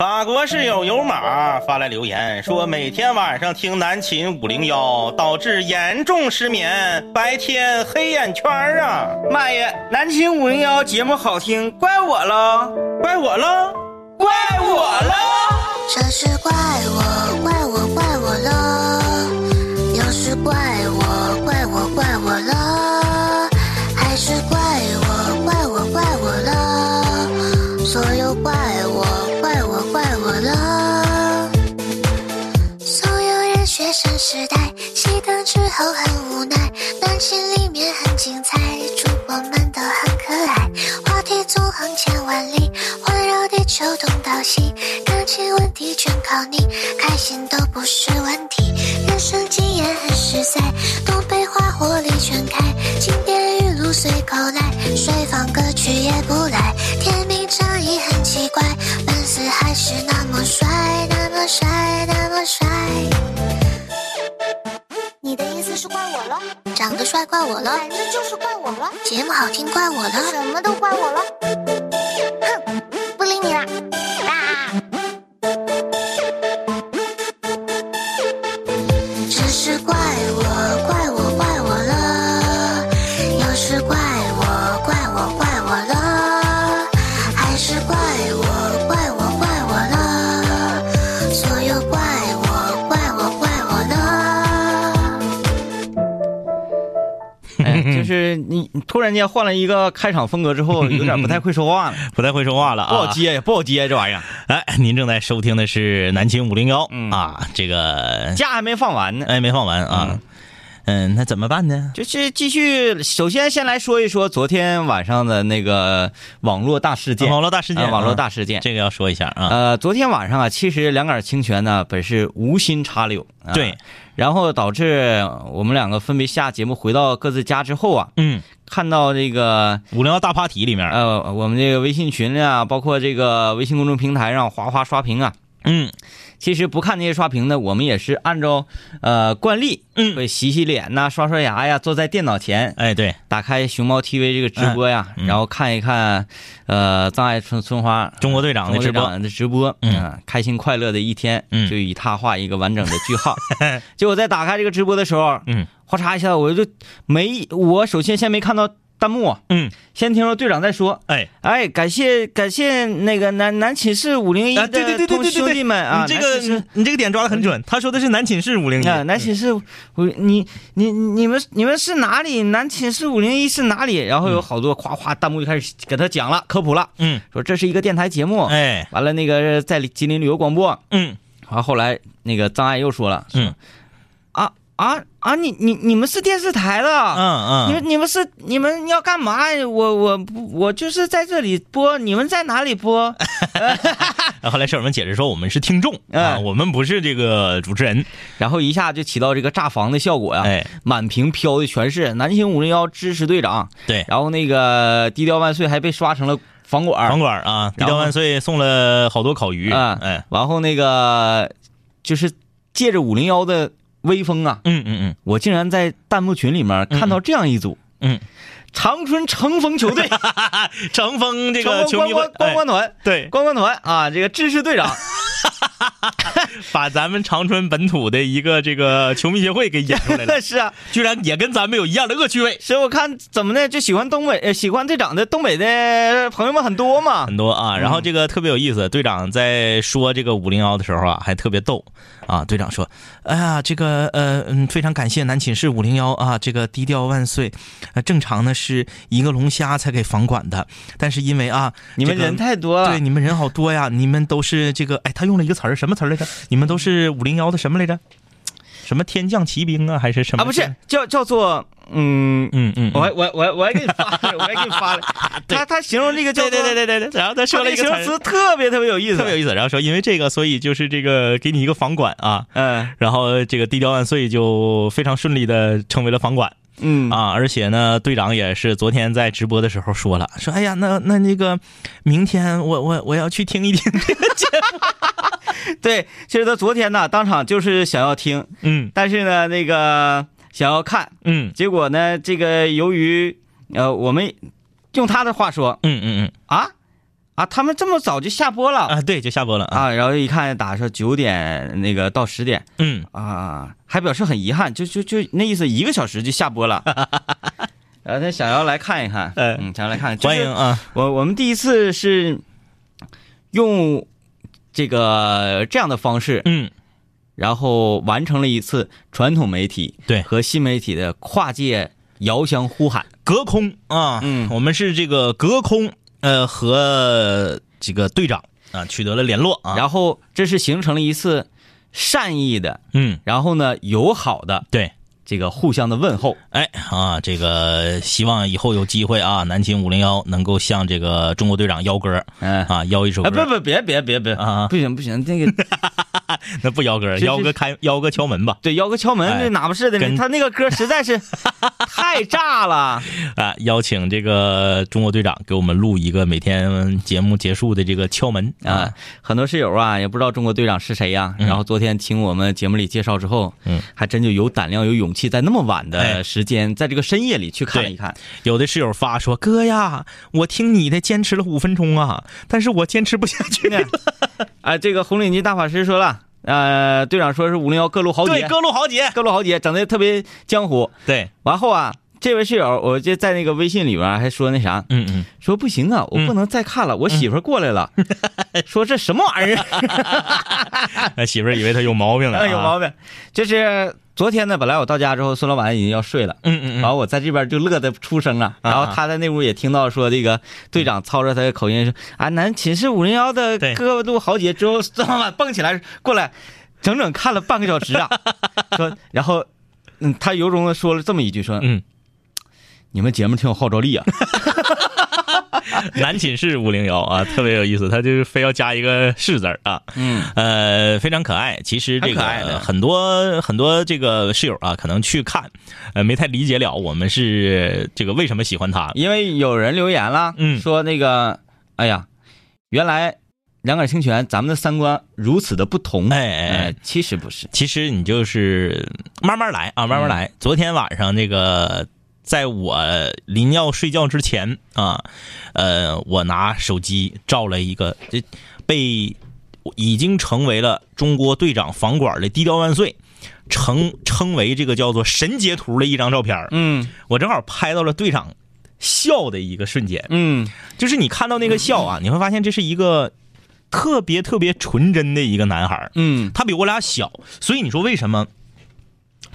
法国室友有马发来留言说，每天晚上听南秦五零幺，导致严重失眠，白天黑眼圈啊！妈呀，南秦五零幺节目好听，怪我了，怪我了，怪我了！这是，怪我，怪我熄灯之后很无奈，南琴里面很精彩，主播们都很可爱，话题纵横千万里，环绕地球东到西，感情问题全靠你，开心都不是问题，人生经验很实在，东北话火力全开，经典语录随口来，水放歌曲也不赖，天命仗义很奇怪，粉丝还是那么帅，那么帅，那么帅。是怪我了？长得帅怪我了？反正就是怪我了。节目好听怪我了？什么都怪我了。哼，不理你了。是你突然间换了一个开场风格之后，有点不太会说话了，不太会说话了啊。不好啊！接，不好接这玩意儿，哎，您正在收听的是南秦五零幺。嗯。啊，这个假还没放完呢。哎没放完啊，嗯，那怎么办呢？就是继续，首先先来说一说昨天晚上的那个网络大事件，网络大事件，啊网络啊大事件。这个要说一下啊。呃，昨天晚上啊，其实两杆清泉呢本是无心插柳，啊。对，然后导致我们两个分别下节目回到各自家之后啊，嗯，看到这个五零幺大 party 里面，呃我们这个微信群啊，包括这个微信公众平台上哗哗刷屏啊，嗯其实不看那些刷屏的，我们也是按照呃惯例，嗯。会洗洗脸呐、刷刷牙呀，坐在电脑前，哎对，打开熊猫 TV 这个直播呀，然后看一看，呃，葬爱春春花中国队长的直播，的直播，嗯。啊开心快乐的一天，嗯。就以他画一个完整的句号。结果在打开这个直播的时候，嗯。哗嚓一下，我就没，我首先先没看到弹幕，嗯，先听说队长在说，哎，哎，感谢感谢那个南南寝室五零一啊对对对对兄弟们啊，你这个你这个点抓的很准，他说的是南寝室五零一，啊，南寝室，我你你你们你们是哪里？南寝室五零一是哪里？然后有好多夸夸弹幕就开始给他讲了科普了，嗯，说这是一个电台节目，哎，完了那个在吉林旅游广播，嗯。完后来那个张爱又说了，嗯啊啊啊，你你你们是电视台的，嗯嗯，你们你们是你们要干嘛？呀？我我不我就是在这里播，你们在哪里播？后来舍友们解释说我们是听众啊，嗯我们不是这个主持人，然后一下就起到这个炸房的效果呀，哎，满屏飘的全是南星五零幺支持队长，对，然后那个低调万岁还被刷成了房管房管啊，低调万岁送了好多烤鱼，啊哎，然后那个就是借着五零幺的威风啊，嗯嗯嗯。我竟然在弹幕群里面看到这样一组，嗯，长春乘风球队。乘风这个观光观光团，哎对，观光团啊，这个支持队长，把咱们长春本土的一个这个球迷协会给演出来了，是啊，居然也跟咱们有一样的恶趣味。所以我看怎么的，就喜欢东北，呃，喜欢队长的东北的朋友们很多嘛，很多啊，然后这个特别有意思，队长在说这个五零幺的时候啊，还特别逗啊。队长说：“哎呀，这个呃嗯，非常感谢南寝室五零幺啊，这个低调万岁。呃，正常呢是一个龙虾才给房管的，但是因为啊，你们人太多了，对，你们人好多呀，你们都是这个，哎，他用了一个词儿，什么词来着？你们都是五零幺的什么来着？什么天降奇兵啊，还是什么？啊，不是，叫叫做嗯。嗯嗯，我还我我 我还给你发了，我还给你发了。他他形容这个叫对对对对对对，然后他他说了一个形容词特别特别有意思，特别有意思，然后说因为这个，所以就是这个给你一个房管啊，嗯然后这个低调万岁就非常顺利的成为了房管嗯。啊，而且呢，队长也是昨天在直播的时候说了，说哎呀，那那那个明天我我我要去听一听这个节目，对，其实他昨天呢，当场就是想要听，嗯。但是呢，那个想要看，嗯。结果呢，这个由于呃，我们用他的话说嗯嗯嗯，啊啊，他们这么早就下播了啊，对，就下播了啊。啊，然后一看打说九点那个到十点嗯，啊，还表示很遗憾，就就就那意思，一个小时就下播了。然后他想要来看一看，呃嗯，想要来看，就是欢迎啊。我我们第一次是用这个这样的方式，嗯，然后完成了一次传统媒体对和新媒体的跨界遥相呼喊。隔空啊，嗯我们是这个隔空呃和这个队长啊取得了联络啊。然后这是形成了一次善意的，嗯，然后呢友好的对。这个互相的问候。哎啊，这个希望以后有机会啊，南秦五零幺能够向这个中国队长邀歌嗯，啊，邀一首啊歌。不不别别别别啊不行不行，那个 那不邀歌，邀个开邀个敲门吧。对邀个敲门，哎哪不是的呢？他那个歌实在是 太炸了。啊，邀请这个中国队长给我们录一个每天节目结束的这个敲门啊，很多室友啊也不知道中国队长是谁呀、嗯然后昨天听我们节目里介绍之后，嗯，还真就有胆量、有勇气，在那么晚的哎。时间，在这个深夜里去看一看。有的室友发说：“哥呀，我听你的坚持了五分钟啊，但是我坚持不下去。了。啊，这个红领巾大法师说了，呃，队长说是五零幺各路豪对，杰，各路豪杰，各路豪杰整的特别江湖。对，完后啊，这位室友，我就在那个微信里边还说那啥，嗯嗯，说不行啊，我不能再看了，我媳妇过来了，说这什么玩意儿？那媳妇以为他有毛病了、啊，有毛病。就是昨天呢，本来我到家之后，孙老板已经要睡了。嗯嗯嗯，然后我在这边就乐得出声了，啊然后他在那屋也听到说这个队长操着他的口音说啊，男寝室五零幺的对。各路豪杰之后，孙老板蹦起来过来，整整看了半个小时啊，说，然后嗯，他由衷的说了这么一句说，嗯，你们节目挺有号召力啊，男寝室五零幺啊，特别有意思，他就是非要加一个“是”字儿啊，嗯。呃，非常可爱。其实这个很多很多这个室友啊，可能去看，呃，没太理解了我们是这个为什么喜欢他。因为有人留言了，嗯。说那个，哎呀，原来两杆清泉咱们的三观如此的不同，哎哎其实不是，其实你就是慢慢来啊，慢慢来。昨天晚上那个，在我临要睡觉之前啊，呃，我拿手机照了一个这被已经成为了中国队长房管的低调万岁。称称为这个叫做神截图的一张照片儿。嗯。我正好拍到了队长笑的一个瞬间，嗯。就是你看到那个笑啊，你会发现这是一个特别特别纯真的一个男孩儿，嗯，他比我俩小，所以你说为什么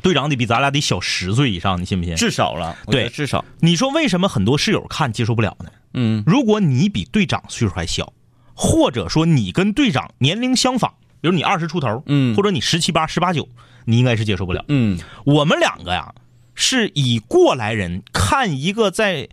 队长得比咱俩得小十岁以上？你信不信？至少了，对至少，你说为什么很多室友看接受不了呢？嗯如果你比队长岁数还小，或者说你跟队长年龄相仿，比如你二十出头，嗯或者你十七八、十八九，你应该是接受不了。嗯我们两个呀，是以过来人看一个在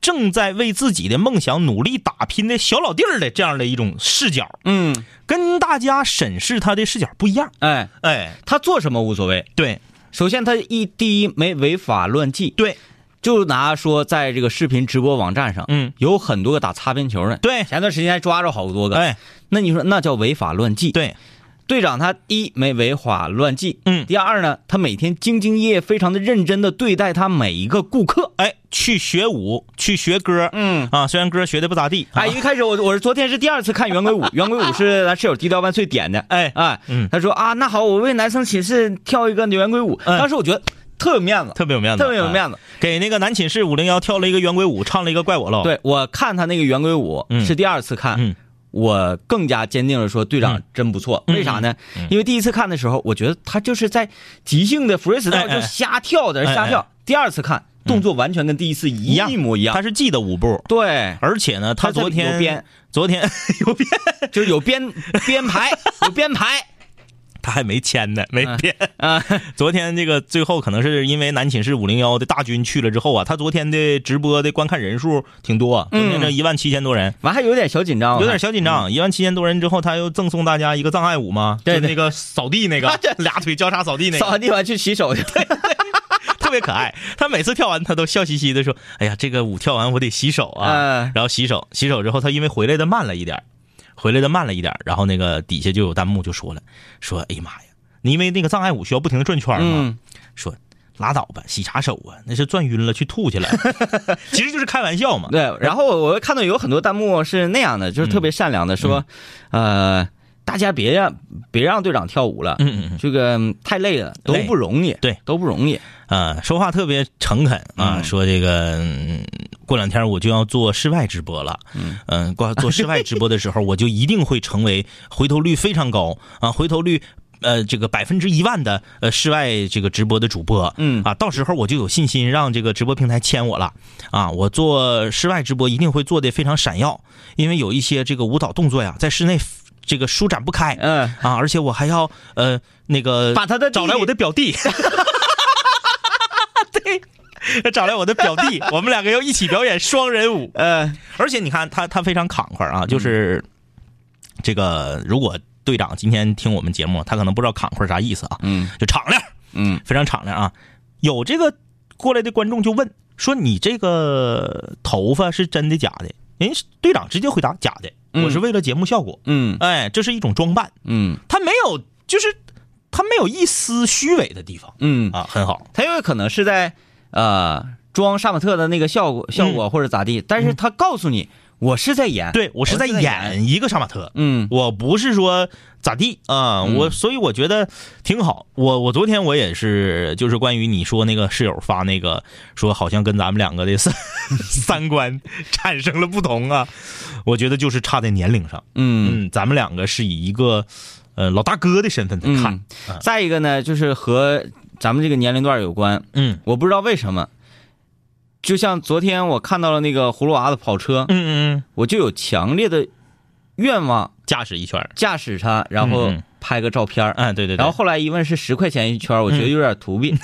正在为自己的梦想努力打拼的小老弟儿的这样的一种视角，嗯，跟大家审视他的视角不一样。哎，哎，他做什么无所谓，对首先他一第一没违法乱纪，对，就拿说在这个视频直播网站上，嗯，有很多个打擦边球的，对，前段时间还抓着好多个，哎，那你说那叫违法乱纪？对，队长他一没违法乱纪，嗯。第二呢，他每天兢兢业业、非常的认真的对待他每一个顾客，哎，去学舞，去学歌，嗯。啊，虽然歌学的不咋地，啊。哎，一开始我我是昨天是第二次看圆规舞，圆规舞是咱室友低调万岁点的，哎哎，嗯他说啊，那好，我为男生寝室跳一个圆规舞，嗯。当时我觉得特有面子，特别有面子，特别有，面子。给那个男寝室五零幺跳了一个圆规舞，唱了一个怪我喽，，对我看他那个圆规舞嗯。是第二次看，嗯。我更加坚定了说队长嗯。真不错。嗯。为啥呢？嗯？因为第一次看的时候，我觉得他就是在即兴的哎 freestyle 哎就瞎跳在那瞎哎跳。第二次看动作完全跟第一次一样。一模一样。他是记得舞步，对，而且呢，他他昨天有编，昨天 有编，就是有编编排，有编排。他还没签呢，没嗯。编。啊。昨天这个最后可能是因为南寝室五零幺的大军去了之后啊，他昨天的直播的观看人数挺多，昨天这一万七千多人，完还有点小紧张，有点小紧张。一万七千多人之后，他又赠送大家一个障碍舞嘛，对对。就那个扫地那个，俩腿交叉扫地那个，扫完地完去洗手去。特别可爱。他每次跳完，他都笑嘻嘻的说：“哎呀，这个舞跳完我得洗手啊。嗯然后洗手，洗手之后，他因为回来的慢了一点，回来的慢了一点，然后那个底下就有弹幕就说了，说：“哎呀妈呀，你因为那个障碍舞需要不停的转圈嘛，嗯说拉倒吧，洗啥手啊？那是转晕了去吐去了，其实就是开玩笑嘛。对，然后我我看到有很多弹幕是那样的，就是特别善良的说，呃，大家别让别让队长跳舞了，嗯嗯嗯，这个嗯太累了，都不容易，对，都不容易。啊，说话特别诚恳啊，嗯。说这个、嗯过两天我就要做室外直播了，嗯。过做室外直播的时候，我就一定会成为回头率非常高啊，回头率。呃，这个百分之一万的呃室外这个直播的主播，嗯。啊，到时候我就有信心让这个直播平台签我了。啊！我做室外直播一定会做的非常闪耀，因为有一些这个舞蹈动作呀，在室内这个舒展不开，嗯，啊，而且我还要呃那个把他的找来我的表弟，对，找来我的表弟，我们两个要一起表演双人舞。呃，而且你看他他非常慷慨啊，就是这个如果队长今天听我们节目，他可能不知道慷慨啥意思啊，嗯。就敞亮，嗯。非常敞亮啊。有这个过来的观众就问说：“你这个头发是真的假的？”人家队长直接回答：“假的，嗯我是为了节目效果。嗯哎，这是一种装扮。嗯他没有，就是他没有一丝虚伪的地方嗯，啊，很好。他有可能是在呃装杀马特的那个效果效果或者咋地，但是他告诉你我是在演，对我是在演一个杀马特，嗯我不是说咋地啊，嗯我所以我觉得挺好。我我昨天我也是，就是关于你说那个室友发那个说好像跟咱们两个的三 三观产生了不同啊，我觉得就是差在年龄上。嗯嗯，咱们两个是以一个呃老大哥的身份在看嗯。再一个呢，就是和咱们这个年龄段有关，嗯我不知道为什么。就像昨天我看到了那个葫芦娃的跑车，嗯嗯嗯，我就有强烈的愿望驾驶一圈驾驶它，然后嗯嗯拍个照片儿哎，对对对。然后后来一问是十块钱一圈，我觉得有点图弊，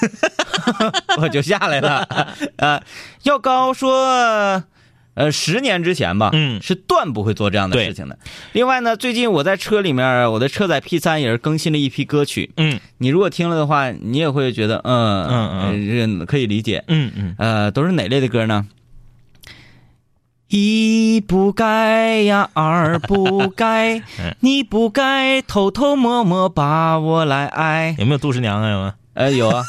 我就下来了。呃，要高说，呃，十年之前吧，嗯是断不会做这样的事情的。另外呢，最近我在车里面，我的车载 P 三也是更新了一批歌曲，嗯你如果听了的话，你也会觉得，嗯嗯嗯呃这个可以理解。嗯嗯，呃，都是哪类的歌呢？一不该呀，二不该嗯，你不该偷偷摸摸把我来爱。有没有杜十娘啊？有吗？呃，有啊，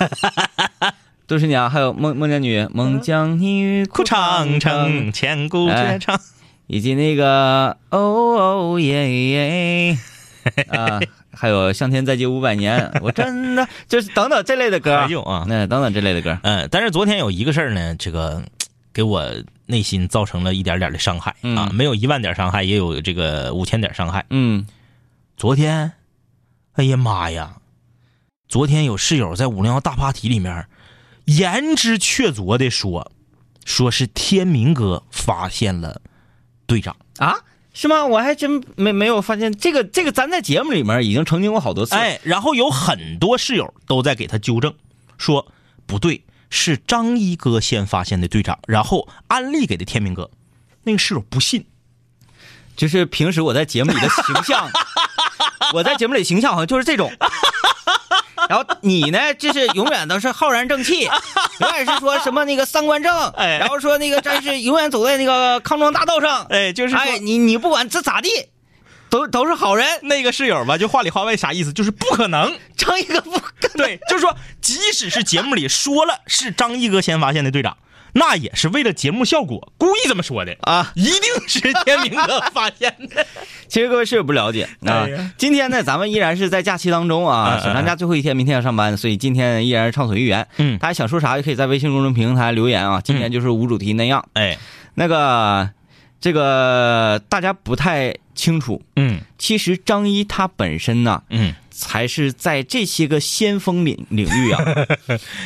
杜十娘，还有孟孟姜女，孟姜女哭长城，千古绝唱。以及那个哦哦耶耶 啊，还有向天再借五百年，我真的就是等等这类的歌还，有啊，那等等这类的歌，嗯，但是昨天有一个事儿呢，这个给我内心造成了一点点的伤害啊，嗯没有一万点伤害，也有这个五千点伤害。嗯昨天，哎呀妈呀，昨天有室友在五零幺大 party 里面言之确凿的说，说是天明哥发现了队长。啊。是吗？我还真没没有发现这个，这个咱在节目里面已经澄清过好多次。，哎，然后有很多室友都在给他纠正，说不对，是张一哥先发现的队长，然后安利给的天明哥。那个室友不信，就是平时我在节目里的形象，我在节目里形象好像就是这种。然后你呢，就是永远都是浩然正气，永远是说什么那个三观正，哎然后说那个战士永远走在那个康庄大道上，哎，就是哎，你你不管这咋地，都都是好人，那个室友吧，就话里话外啥意思，就是不可能。张一哥不对，就是说，即使是节目里说了是张一哥先发现的队长，那也是为了节目效果故意这么说的，啊。一定是天明哥发现的。其实各位室友不了解啊哎。今天呢，咱们依然是在假期当中啊，小长假最后一天，明天要上班，所以今天依然是畅所欲言。嗯大家想说啥也可以在微信公众平台留言啊。今天就是无主题那样。哎，那个，这个大家不太清楚，嗯其实张一他本身呢，嗯，才是在这些个先锋领领域啊。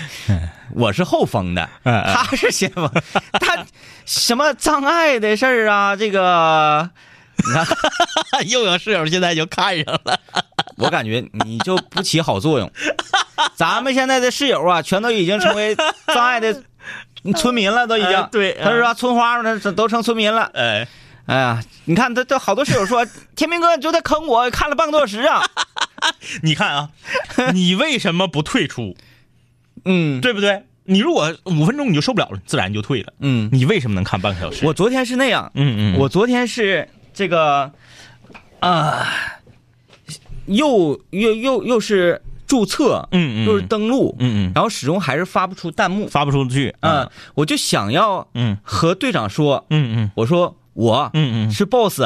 我是后锋的，他是先锋，他什么障碍的事儿啊，这个。你看，又有室友现在就看上了。我感觉你就不起好作用。咱们现在的室友啊，全都已经成为障碍的村民了，都已经。哎对他说村花呢，这都成村民了。哎，哎呀，你看他这好多室友说，天明哥你就在坑我，看了半个多小时啊。你看啊，你为什么不退出？嗯对不对？你如果五分钟你就受不了了，自然就退了。嗯，你为什么能看半个小时？我昨天是那样，嗯嗯，我昨天是这个啊、又又又又是注册，嗯嗯又是登录，嗯嗯，然后始终还是发不出弹幕。发不出去嗯，，我就想要嗯和队长说，嗯嗯我说我嗯嗯。是 boss，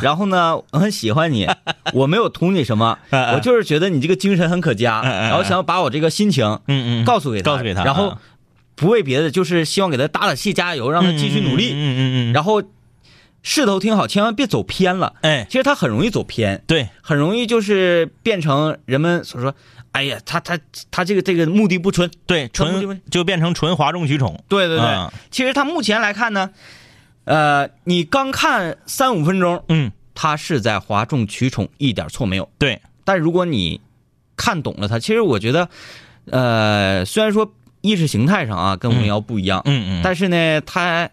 然后呢，我很喜欢你，我没有图你什么，我就是觉得你这个精神很可嘉，然后想要把我这个心情嗯嗯，告诉给他，告诉给他然后啊。不为别的，就是希望给他打打气、加油，让他继续努力。嗯嗯嗯。嗯，然后势头挺好，千万别走偏了。哎，其实他很容易走偏，对，很容易就是变成人们所说，哎呀，他他他这个这个目的不纯。对，纯就变成纯哗众取宠，对对对，啊。其实他目前来看呢，呃，你刚看三五分钟，嗯，他是在哗众取宠，一点错没有。对，但如果你看懂了他，其实我觉得，呃，虽然说意识形态上啊跟五零幺不一样，嗯。嗯，但是呢，他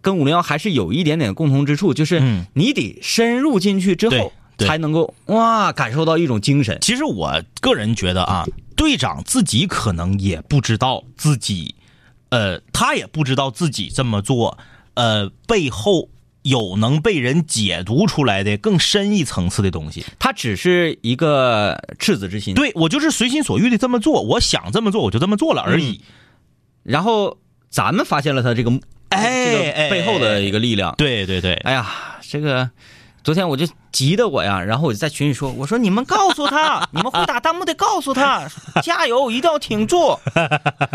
跟五零幺还是有一点点共同之处，就是嗯。你得深入进去之后，对。才能够哇感受到一种精神。其实我个人觉得啊，队长自己可能也不知道自己，呃，他也不知道自己这么做，呃，背后有能被人解读出来的更深一层次的东西。他只是一个赤子之心，对我就是随心所欲的这么做，我想这么做我就这么做了而已。然后咱们发现了他这个哎这个背后的一个力量。对对对，哎呀，这个昨天我就急得我呀，然后我就在群里说，我说你们告诉他，你们会打弹幕的告诉他，加油，一定要挺住。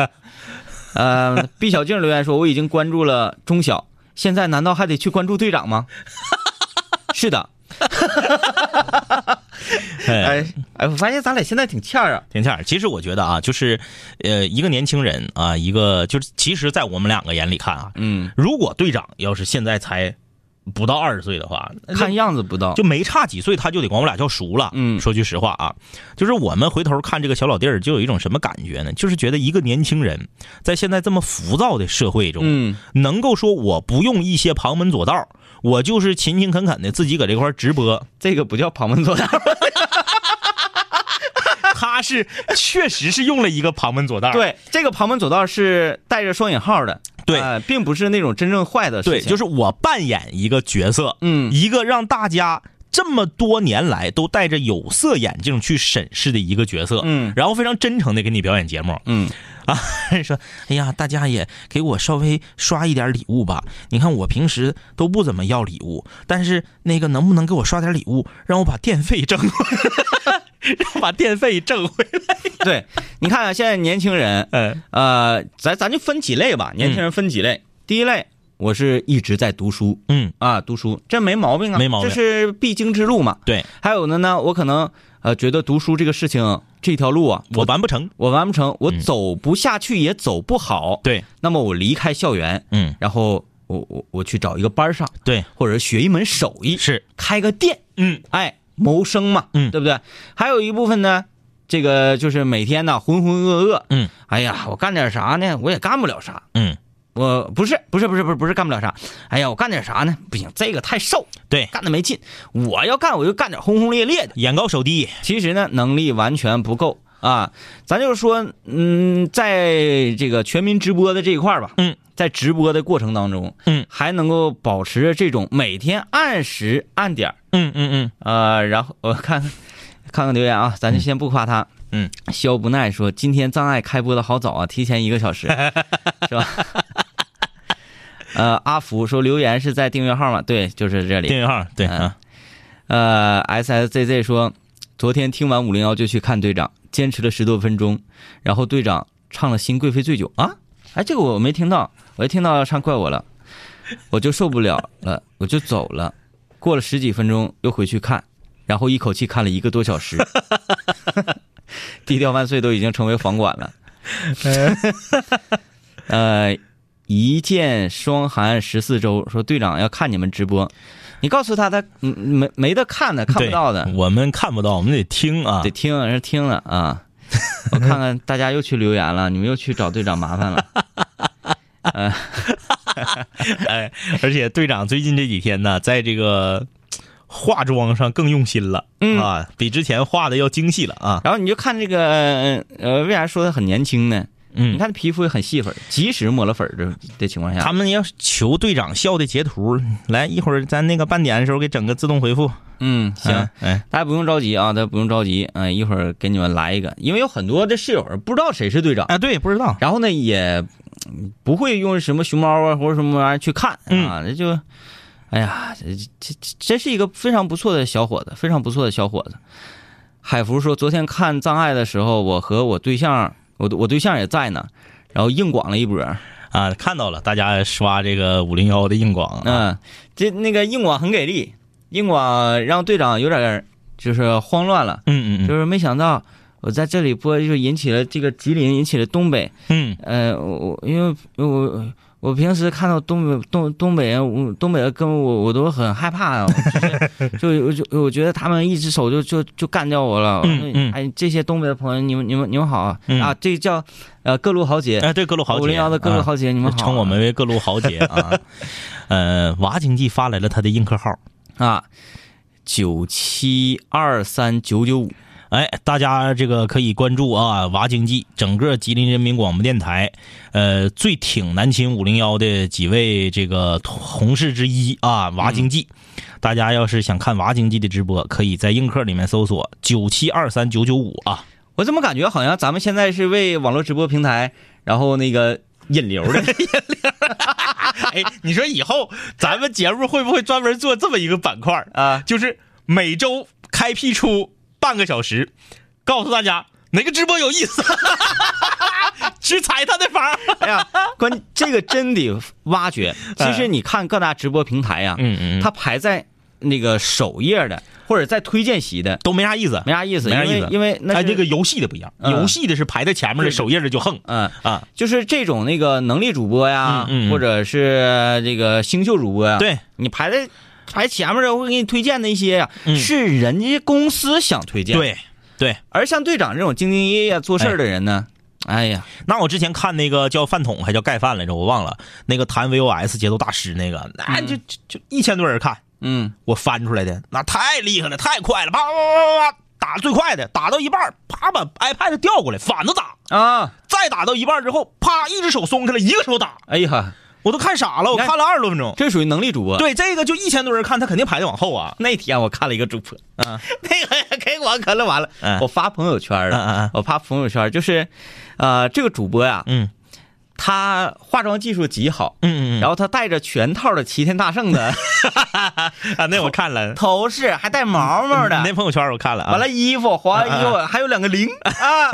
呃，毕小静留言说，我已经关注了中小，现在难道还得去关注队长吗？是的，哎，哎哎，我发现咱俩现在挺欠儿啊。挺欠儿。其实我觉得啊，就是，呃，一个年轻人啊，一个就是，其实，在我们两个眼里看啊，嗯，如果队长要是现在才不到二十岁的话，看样子不到，就没差几岁，他就得管我俩叫叔了。嗯说句实话啊，就是我们回头看这个小老弟儿，就有一种什么感觉呢？就是觉得一个年轻人在现在这么浮躁的社会中，嗯，能够说我不用一些旁门左道，我就是勤勤恳恳的自己搁这块儿直播，这个不叫旁门左道。他是确实是用了一个旁门左道。对，这个旁门左道是带着双引号的，对。呃并不是那种真正坏的事对，情。就是我扮演一个角色，嗯。一个让大家这么多年来都戴着有色眼镜去审视的一个角色，嗯。然后非常真诚的给你表演节目，嗯。啊，说，哎呀，大家也给我稍微刷一点礼物吧。你看我平时都不怎么要礼物，但是那个能不能给我刷点礼物，让我把电费挣回来，让 我把电费挣回来。对，你看啊，现在年轻人，嗯呃，咱咱就分几类吧，年轻人分几类。第一类，我是一直在读书嗯，啊，读书这没毛病啊，没毛病这是必经之路嘛。对还有的呢，我可能呃觉得读书这个事情这条路啊，我完不成。我完不成，我走不下去也走不好，对，那么我离开校园，嗯，然后我我我去找一个班上，对，或者学一门手艺，是，开个店，嗯，哎，谋生嘛，嗯对不对？还有一部分呢，这个就是每天呢浑浑噩噩，嗯，哎呀，我干点啥呢？我也干不了啥。嗯，我不是不是不是不是不是干不了啥，哎呀，我干点啥呢？不行，这个太瘦，对，干的没劲。我要干，我就干点轰轰烈烈的。眼高手低。其实呢，能力完全不够啊。咱就是说，嗯，在这个全民直播的这一块儿吧，嗯，在直播的过程当中，嗯，还能够保持着这种每天按时按点儿嗯嗯嗯，呃，然后我看看看看留言啊，咱就先不夸他。嗯，肖不耐说今天障碍开播的好早啊，提前一个小时，是吧？呃，阿福说留言是在订阅号吗？对，就是这里。订阅号对嗯啊，呃，S S Z Z 说，昨天听完五零幺就去看队长，坚持了十多分钟，然后队长唱了《新贵妃醉酒》啊，哎，这个我没听到，我一听到唱怪我了，我就受不了了，我就走了。过了十几分钟又回去看，然后一口气看了一个多小时。低调万岁都已经成为房管了。呃，一见霜寒十四周，说队长要看你们直播，你告诉他他嗯没没得看的，看不到的，我们看不到，我们得听啊得。听人听了啊。我看看大家又去留言了，你们又去找队长麻烦了。哎，而且队长最近这几天呢，在这个化妆上更用心了，嗯啊，比之前化的要精细了啊。然后你就看这个呃，为啥说他很年轻呢？嗯。你看皮肤也很细粉，即使抹了粉儿的的情况下，他们要求队长笑的截图，来一会儿咱那个半点的时候给整个自动回复。嗯行。嗯，哎，大家不用着急啊，大家不用着急，嗯、一会儿给你们来一个，因为有很多的室友不知道谁是队长，啊，对，不知道，然后呢也嗯不会用什么熊猫啊或者什么玩意儿去看啊，这就，哎呀，这这这是一个非常不错的小伙子，非常不错的小伙子。海福说，昨天看《障碍》的时候，我和我对象，我我对象也在呢，然后硬广了一波，啊，看到了，大家刷这个五零幺的硬广啊，嗯，这那个硬广很给力，硬广让队长有点就是慌乱了。嗯嗯嗯就是没想到我在这里播，就引起了这个吉林，引起了东北。嗯，呃，我我因为我我平时看到东北东东北人，我东北人跟我我都很害怕啊，就是 就就我觉得他们一只手就就就干掉我了。嗯嗯哎，这些东北的朋友，你们你们你们好啊！嗯啊，这叫呃各路豪杰，哎，对，各路豪杰，五零幺的各路豪杰，你们啊好啊。称我们为各路豪杰啊。呃，娃经济发来了他的映客号，啊，九七二三九九五。哎，大家这个可以关注啊，娃经济整个吉林人民广播电台，呃，最挺南秦五零幺的几位这个同事之一啊，娃经济。大家要是想看娃经济的直播，可以在映客里面搜索九七二三九九五啊。我怎么感觉好像咱们现在是为网络直播平台，然后那个引流的？哎，你说以后咱们节目会不会专门做这么一个板块啊就是每周开辟出半个小时，告诉大家哪个直播有意思，去踩他的房。哎呀，关这个真得挖掘。其实你看各大直播平台呀、嗯嗯，它排在那个首页的，或者在推荐席的，都没啥意思，没啥意思，没啥意思。因为因为那哎，这个游戏的不一样，嗯。游戏的是排在前面的，首页的就横。嗯。啊。就是这种那个能力主播呀，嗯嗯嗯。或者是这个星秀主播呀，对，你排在排前面的，会给你推荐的一些呀，嗯。是人家公司想推荐。，对对，而像队长这种兢兢业业做事儿的人呢，哎呀，那我之前看那个叫饭桶还叫盖饭来着，我忘了。那个弹 VOS 节奏大师那个，那就就就一千多人看，嗯，我翻出来的，那太厉害了，太快了，啪啪啪啪啪，打最快的，打到一半，啪把 iPad 调过来，反着打，啊，再打到一半之后，啪一只手松开了，一个手打，哎呀，我都看傻了，我看看了二十多分钟。这属于能力主播。对，这个就一千多人看，他肯定排的往后啊。那天我看了一个主播，嗯，那个给我可乐完了，嗯我发朋友圈了嗯，我发朋友圈就是，呃，这个主播呀，嗯他化妆技术极好，嗯嗯然后他戴着全套的齐天大圣的 啊，那我看了，头饰，还带毛毛的。你那，朋友圈我看了啊。完了衣服黄衣服还有两个零 啊，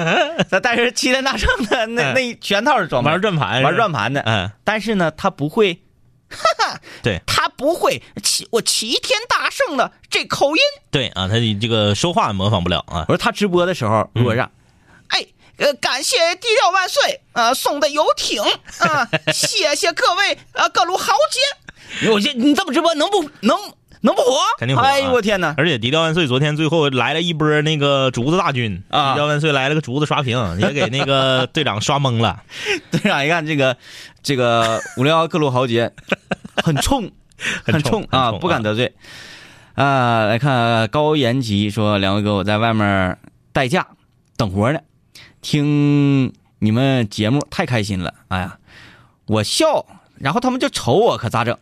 他带着齐天大圣的那嗯。那全套的装备，玩转盘，玩转，盘的，嗯，但是呢，他不会。哈哈对。他不会齐我齐天大圣的这口音，对啊，他这个说话模仿不了啊。我。说他直播的时候，如果让，哎，呃，感谢低调万岁，呃，送的游艇，啊、谢谢各位，呃，各路豪杰。我这你这么直播能不能能不火？肯定火啊哎呦我天哪！而且低调万岁昨天最后来了一波那个竹子大军啊低调万岁来了个竹子刷屏，也给那个队长刷懵了。队长一看这个这个五零幺各路豪杰，很冲，很冲啊，不敢得罪。啊，来看高延吉说，两位哥，我在外面代驾等活呢，听你们节目太开心了。哎呀，我笑，然后他们就瞅我，可咋整？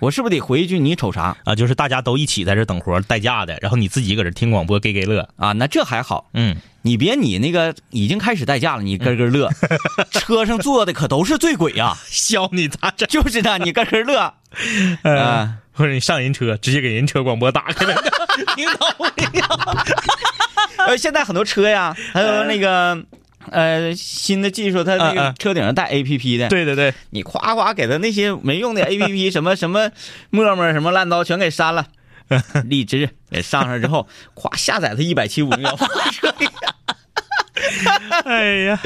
我是不是得回一句你瞅啥啊，就是大家都一起在这等活代驾的，然后你自己搁这听广播给给乐。啊？那这还好，嗯，你别你那个已经开始代驾了，你咯咯乐，车上坐的可都是醉鬼呀、笑你咋整？就是的，你咯咯乐 嗯，啊。或者你上人车，直接给人车广播打开了，听到没有？呃，现在很多车呀，还有那个呃新的技术，它那个车顶上带 A P P 的，对对对，你夸夸给他那些没用的 A P P，什么什么陌陌什么烂刀全给删了。荔枝给上上之后，夸下载它一百七五秒。哎呀，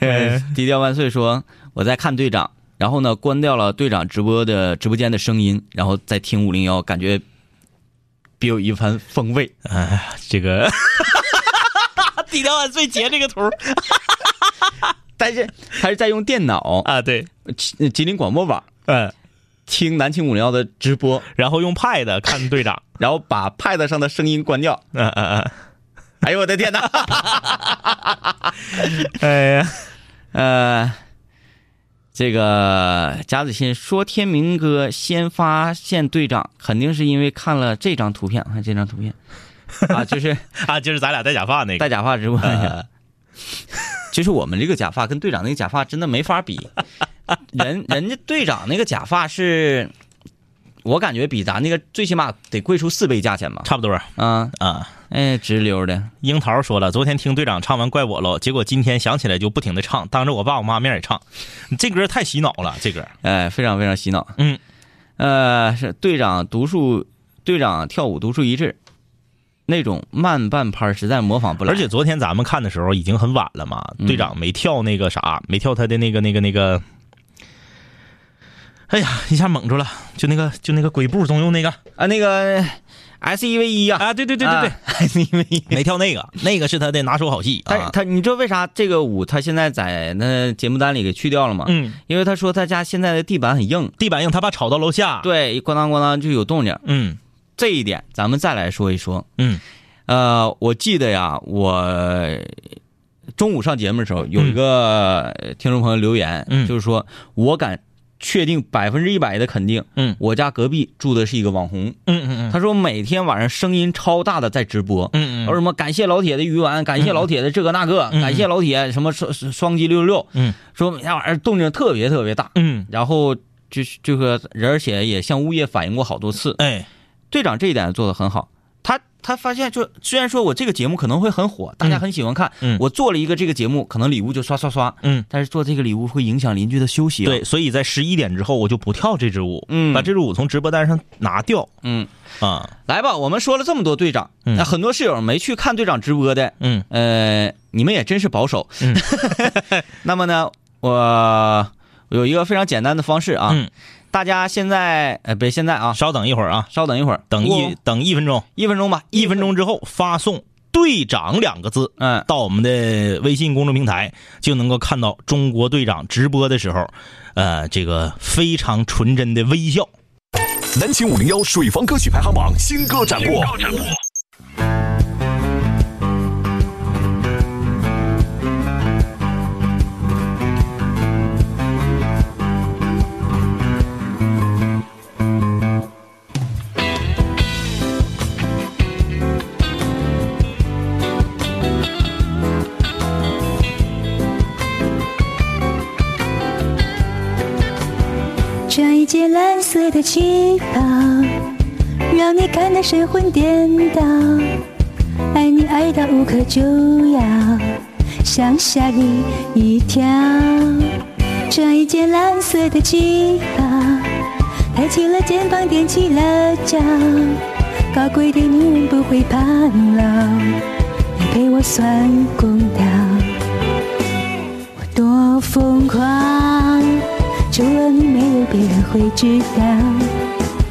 呃，低调万岁说我在看队长，然后呢关掉了队长直播的直播间的声音，然后再听五零幺，感觉别有一番风味。哎呀，这个 低调万岁截这个图 但是还是在用电脑啊，对，吉吉林广播网嗯，听南青五零幺的直播，然后用 Pad 看队长，然后把 Pad 上的声音关掉。嗯嗯嗯，哎呦我的天哪！哎呀，呃，这个贾子欣说天明哥先发现队长，肯定是因为看了这张图片，看这张图片 啊，就是啊，就是咱俩戴假发那个。戴假发直播那个。呃就是我们这个假发跟队长那个假发真的没法比，人人家队长那个假发是，我感觉比咱那个最起码得贵出四倍价钱吧。差不多啊，啊。哎，直溜的，樱桃说了，昨天听队长唱完怪我喽，结果今天想起来就不停的唱，当着我爸我妈面也唱，这歌太洗脑了，这歌。哎，非常非常洗脑。嗯，呃，是队长独树，队长跳舞独树一帜，那种慢半拍儿实在模仿不来。而且昨天咱们看的时候已经很晚了嘛，队长没跳那个啥，没跳他的那个那个那个。哎呀，一下蒙住了，就那个就那个鬼步中用那个啊，那个 S E V 一呀，啊，对对对对对，，S E V 一。没跳那个，那个是他的拿手好戏啊。他他，你知道为啥这个舞他现在在那节目单里给去掉了吗？嗯，因为他说他家现在的地板很硬，地板硬，他怕吵到楼下。，对，咣当咣当就有动静。嗯这一点咱们再来说一说。嗯呃，我记得呀，我中午上节目的时候，有一个听众朋友留言，嗯就是说我敢确定百分之一百的肯定，嗯。我家隔壁住的是一个网红，嗯嗯嗯。他说每天晚上声音超大的在直播，嗯嗯。说什么感谢老铁的鱼丸，感谢老铁的这个那个，嗯感谢老铁什么双双击六六六，嗯。说每天晚上动静特别特别大，嗯，然后就是这个，而且也向物业反映过好多次。哎，队长这一点做的很好，他他发现就虽然说我这个节目可能会很火，大家很喜欢看，嗯。我做了一个这个节目，可能礼物就刷刷刷，嗯。但是做这个礼物会影响邻居的休息、啊。对，，所以在十一点之后我就不跳这支舞，嗯。把这支舞从直播单上拿掉。嗯，啊，来吧，我们说了这么多队长，嗯。那、很多室友没去看队长直播的，嗯。呃，你们也真是保守。嗯。那么呢，我我有一个非常简单的方式啊，嗯，大家现在呃，别现在啊，稍等一会儿啊，稍等一会儿，等一等一分钟，一分钟吧，一分钟。之后发送“队长”两个字嗯，到我们的微信公众平台，就能够看到中国队长直播的时候，呃，这个非常纯真的微笑。南秦五零幺水房歌曲排行榜新歌展播。穿一件蓝色的旗袍，让你看得神魂颠倒。爱你爱到无可救药，想吓你一跳。穿一件蓝色的旗袍，抬起了肩膀，踮起了脚。高贵的女人不会怕老，你陪我算公道。我多疯狂，除了你没有别人会知道。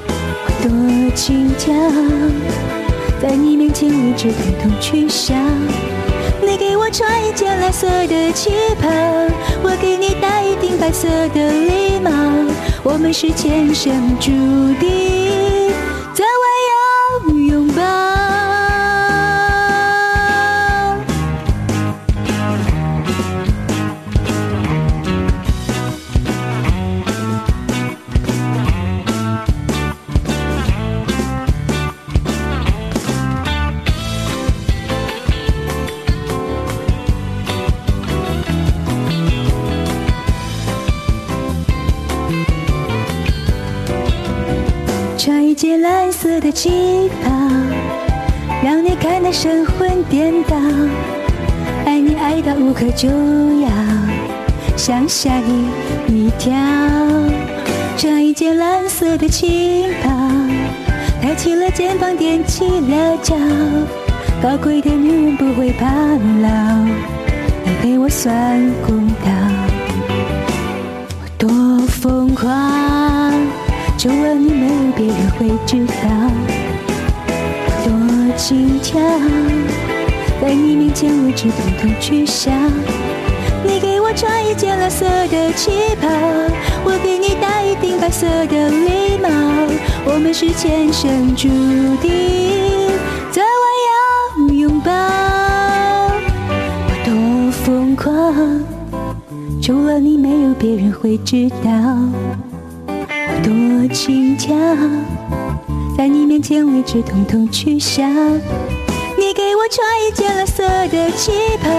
我多轻佻，在你面前我只抬头去笑。你给我穿一件蓝色的旗袍，我给你戴一顶白色的礼帽。我们是前生注定，早晚要一件蓝色的旗袍，让你看得神魂颠倒。爱你爱到无可救药，想吓你一跳。穿一件蓝色的旗袍，抬起了肩膀，踮起了脚。高贵的女人不会怕老，你陪我算公知道。我多轻佻，在你面前我只统统取消。你给我穿一件蓝色的旗袍，我给你戴一顶白色的礼帽。我们是前生注定，早晚要拥抱。我多疯狂，除了你没有别人会知道我多轻巧，在你面前为之统统取消。你给我穿一件蓝色的旗袍，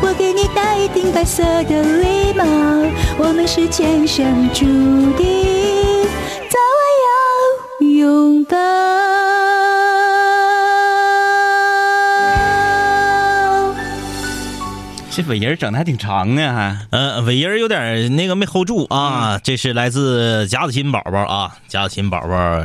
我给你戴一顶白色的礼帽，我们是前生注定，早晚要拥抱。这尾音整的还挺长呢，还呃，尾音儿有点那个没 hold 住啊。这是来自贾子欣宝宝啊，贾子欣宝宝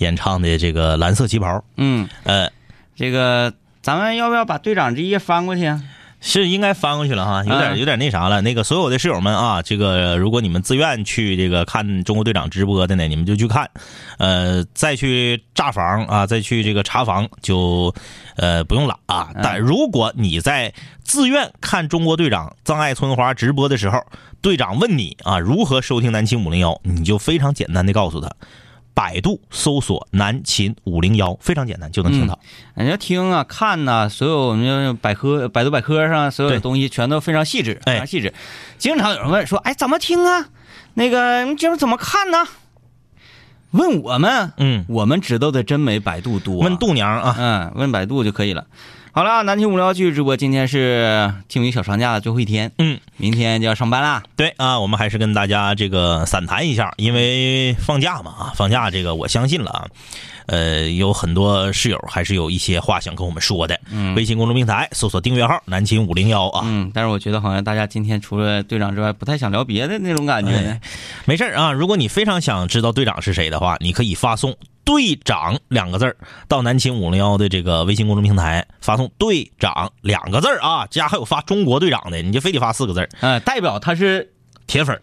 演唱的这个《蓝色旗袍》。嗯，呃，这个咱们要不要把队长这页翻过去啊？是应该翻过去了哈，有点嗯有点那啥了。那个所有的室友们啊，这个如果你们自愿去这个看中国队长直播的呢，你们就去看，呃，再去炸房啊，再去这个查房就呃不用了啊。但如果你在自愿看中国队长葬爱春花直播的时候，队长问你啊如何收听南青五零幺，你就非常简单的告诉他。百度搜索南秦五零幺，非常简单就能听到。人家听啊、看呐、所有那百科、百度百科上所有的东西全都非常细致，哎非常细致。经常有人问说：“哎，怎么听啊？那个你这怎么看呢？”问我们，嗯，我们知道的真没百度多。问度娘啊，嗯，问百度就可以了。好了，南秦五零幺继续直播，今天是清明小长假的最后一天，嗯，明天就要上班啦。对啊，我们还是跟大家这个散谈一下，因为放假嘛啊，放假这个我相信了啊，呃，有很多室友还是有一些话想跟我们说的。嗯微信公众平台搜索订阅号“南青五零幺”啊，嗯，但是我觉得好像大家今天除了队长之外，不太想聊别的那种感觉呢。没事儿啊。如果你非常想知道队长是谁的话，你可以发送“队长”两个字儿到南秦五零幺的这个微信公众平台，发送“队长”两个字儿啊，家还有发中国队长的，你就非得发四个字儿，嗯、代表他是铁粉儿。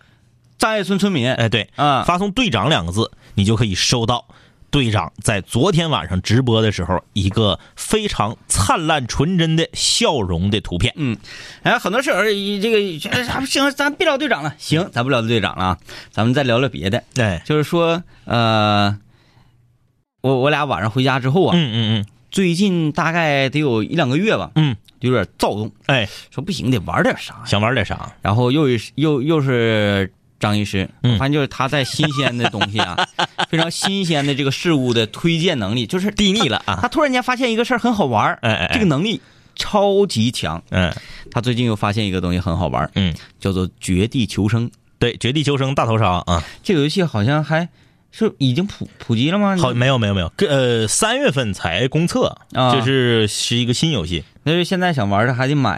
张爱村村民。哎，对，啊发送“队长”两个字，你就可以收到队长在昨天晚上直播的时候一个非常灿烂纯真的笑容的图片。嗯，哎，很多室友以这个行，咱别聊队长了，行，咱不聊队长了啊，咱们再聊聊别的。对，就是说，呃，我我俩晚上回家之后啊，嗯嗯嗯最近大概得有一两个月吧，嗯，有点躁动，哎，说不行，得玩点啥。想玩点啥？然后又是又又是张医师，嗯我发现就是他在新鲜的东西啊，非常新鲜的这个事物的推荐能力，就是地腻了啊他突然间发现一个事儿很好玩儿，哎哎哎这个能力超级强。嗯他最近又发现一个东西很好玩儿，嗯，叫做《绝地求生》。对，绝地求生大逃杀啊，这个游戏好像还是已经普普及了吗？好，没有没有没有，呃，三月份才公测，啊这是是一个新游戏，那就现在想玩的还得买，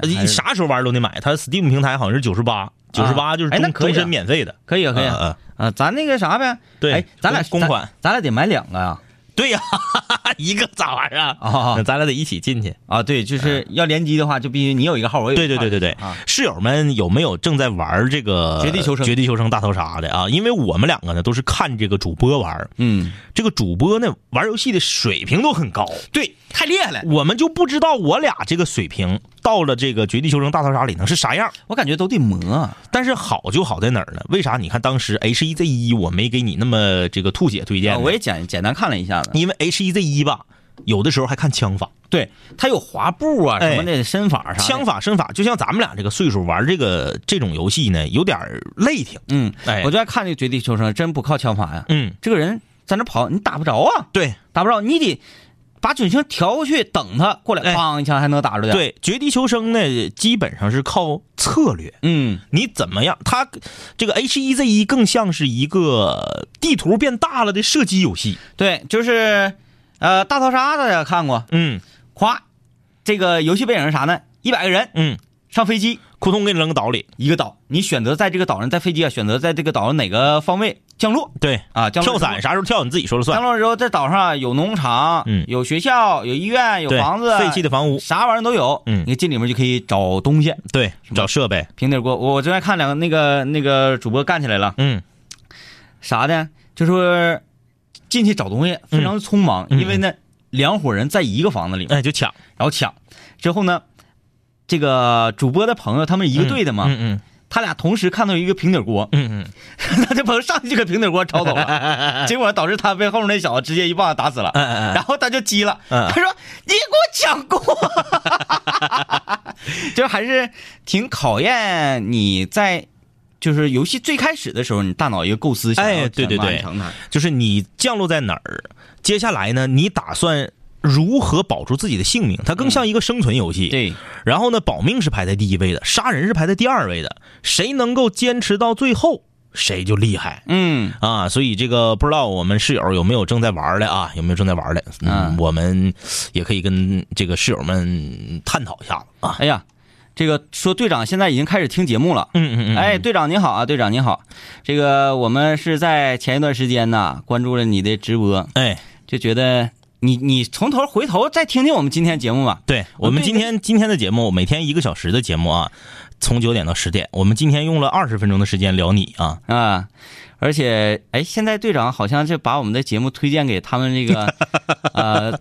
呃还是啥时候玩都得买。它 Steam 平台好像是九十八，九十八就是终终身免费的。可以啊，可以啊。啊，咱那个啥呗，对哎，咱俩公公款咱，咱俩得买两个呀。对呀，一个咋玩啊？啊那咱俩得一起进去。啊，对，就是要联机的话，就必须你有一个号，我有对。对对对对啊，室友们有没有正在玩这个绝地求生绝地求生大逃杀的啊？因为我们两个呢都是看这个主播玩，嗯，这个主播呢玩游戏的水平都很高，对，太厉害了，我们就不知道我俩这个水平到了这个绝地求生大逃杀里能是啥样。我感觉都得磨。但是好就好在哪儿呢？为啥？你看当时 H 1 Z 1我没给你那么这个兔姐推荐我也简简单看了一下子，因为 H 1 Z 1吧，有的时候还看枪法。对，它有滑步啊哎什么的身法啥的。枪法、身法，就像咱们俩这个岁数玩这个这种游戏呢，有点累挺。嗯，哎我就爱看这个《绝地求生》，真不靠枪法呀。嗯，这个人在那跑，你打不着啊，对打不着，你得把准星调过去，等他过来，哎砰一枪还能打着的。，对，绝地求生呢，基本上是靠策略。嗯，你怎么样？它这个 H 1 Z 1更像是一个地图变大了的射击游戏。对，就是呃，大逃杀大家看过，嗯夸，这个游戏背景是啥呢？一百个人嗯，上飞机，扑通给你扔个岛里。一个岛，你选择在这个岛上，在飞机啊，选择在这个岛上哪个方位降落对，啊？降落跳伞啥时候跳你自己说了算。降落之后，在岛上啊有农场，嗯有学校，有医院，有房子，废弃的房屋。啥玩意儿都有。嗯你进里面就可以找东西，对，找设备。平底锅。我我昨天看两个那个那个主播干起来了，嗯啥的，就说进去找东西非常匆忙，嗯因为呢两伙人在一个房子里面，哎，就抢。然后抢，之后呢，这个主播的朋友他们一个队的嘛，嗯嗯他俩同时看到一个平底锅，嗯嗯。他这朋友上去就给平底锅抄走了，结果导致他被后面那小子直接一棒子打死了。嗯嗯嗯然后他就急了，嗯他说：“你给我抢锅！” 就还是挺考验你在就是游戏最开始的时候，你大脑一个构思哎对对对。就是你降落在哪儿，接下来呢，你打算如何保住自己的性命？它更像一个生存游戏。对，然后呢，保命是排在第一位的，杀人是排在第二位的。谁能够坚持到最后，谁就厉害嗯，啊！所以这个不知道我们室友有没有正在玩的啊？有没有正在玩的？嗯，嗯我们也可以跟这个室友们探讨一下子啊。哎呀，这个说队长现在已经开始听节目了。嗯嗯嗯，哎，队长您好啊，队长您好。这个我们是在前一段时间呢关注了你的直播，哎，就觉得你你从头回头再听听我们今天节目吧。对我们今天今天的节目，每天一个小时的节目啊，从九点到十点，我们今天用了二十分钟的时间聊你啊。啊，而且哎，现在队长好像就把我们的节目推荐给他们这个 呃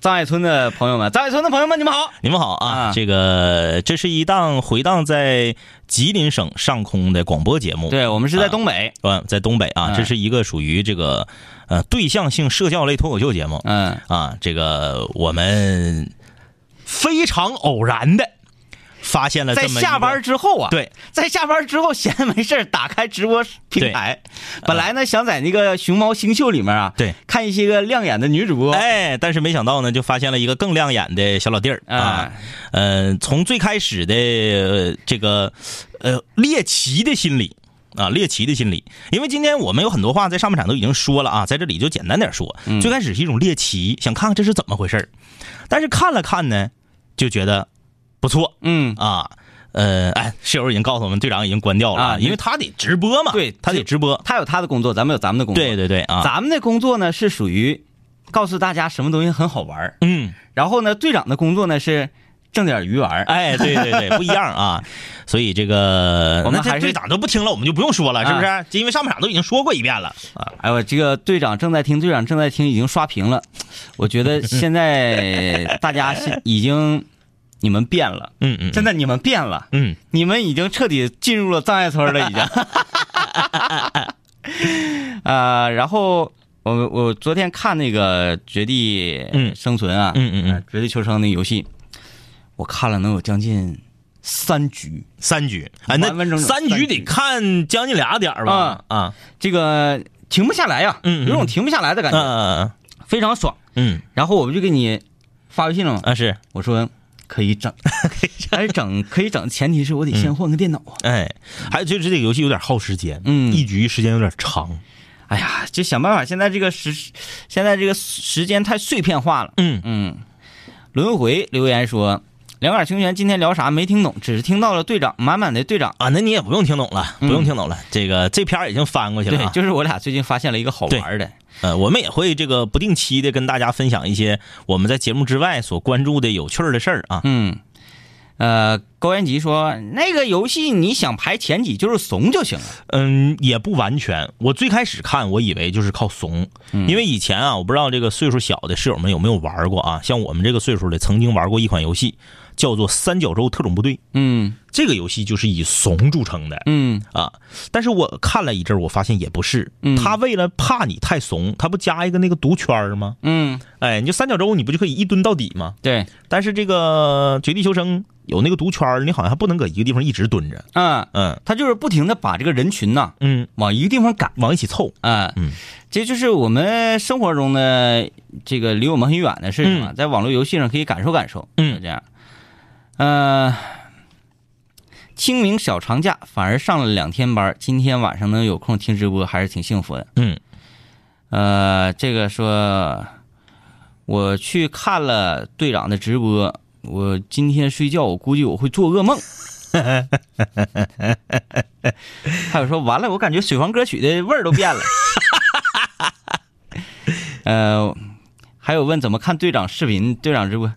张爱村的朋友们，张爱村的朋友们，你们好。你们好啊，啊这个这是一档回荡在吉林省上空的广播节目。对我们是在东北，呃，在东北啊，嗯这是一个属于这个呃对象性社交类脱口秀节目嗯啊。这个我们非常偶然的发现了在这么下班之后啊，对，在下班之后闲没事儿打开直播平台，本来呢想在那个熊猫星秀里面啊，对，看一些个亮眼的女主播，哎，但是没想到呢，就发现了一个更亮眼的小老弟儿啊。呃，从最开始的、呃这个呃猎奇的心理啊，猎奇的心理，因为今天我们有很多话在上半场都已经说了啊，在这里就简单点说。嗯最开始是一种猎奇，想看看这是怎么回事儿但是看了看呢，就觉得不错嗯，啊。呃，哎，室友已经告诉我们，队长已经关掉了，啊因为他得直播嘛，对他得直播。他有他的工作，咱们有咱们的工作，对对对啊，咱们的工作呢是属于告诉大家什么东西很好玩儿嗯。然后呢，队长的工作呢是挣点鱼丸儿哎，对对对，不一样啊。所以这个我们还是那这队长都不听了，我们就不用说了，是不是？因为上半场都已经说过一遍了啊。哎我，这个队长正在听，队长正在听，已经刷屏了。我觉得现在大家是已经你们变了，嗯嗯，真的你们变了，嗯，你们已经彻底进入了障碍村了，已经。啊、然后我我昨天看那个《绝地嗯生存》啊，嗯嗯嗯呃绝地求生》那游戏，我看了能有将近三局。三局，哎，那完完整整三局得看将近俩点儿吧？啊，这个停不下来呀、嗯嗯有种停不下来的感嗯觉，嗯非常爽。嗯然后我不就给你发微信了吗？啊是，我说可以整，但是整可以整，前提是我得先换个电脑啊。哎，还有就是这个游戏有点耗时间，嗯一局时间有点长，哎呀，就想办法，现在这个时，现在这个时间太碎片化了。嗯嗯，轮回留言说，两杆清泉今天聊啥没听懂，只是听到了队长满满的队长。啊，那你也不用听懂了，不用听懂了，这个这篇儿已经翻过去了。就是我俩最近发现了一个好玩的。呃，我们也会这个不定期的跟大家分享一些我们在节目之外所关注的有趣儿的事儿啊。嗯，呃，高延吉说，那个游戏你想排前几就是怂就行了。嗯，也不完全。我最开始看，我以为就是靠怂，因为以前啊，我不知道这个岁数小的室友们有没有玩过啊。像我们这个岁数的，曾经玩过一款游戏，叫做《三角洲特种部队》。嗯这个游戏就是以怂著称的嗯啊。但是我看了一阵儿，我发现也不是。嗯他为了怕你太怂，他不加一个那个毒圈儿吗？嗯，哎，你就三角洲，你不就可以一蹲到底吗？对，但是这个绝地求生有那个毒圈儿，你好像还不能搁一个地方一直蹲着。嗯，嗯他就是不停的把这个人群呐嗯，往一个地方赶。往一起凑。啊，嗯，这就是我们生活中的这个离我们很远的事情啊，嗯在网络游戏上可以感受感受。嗯这样，呃，清明小长假反而上了两天班，今天晚上能有空听直播，还是挺幸福的。嗯呃，这个说，我去看了队长的直播，我今天睡觉，我估计我会做噩梦。还有说，完了，我感觉水房歌曲的味儿都变了。呃，还有问怎么看队长视频、队长直播，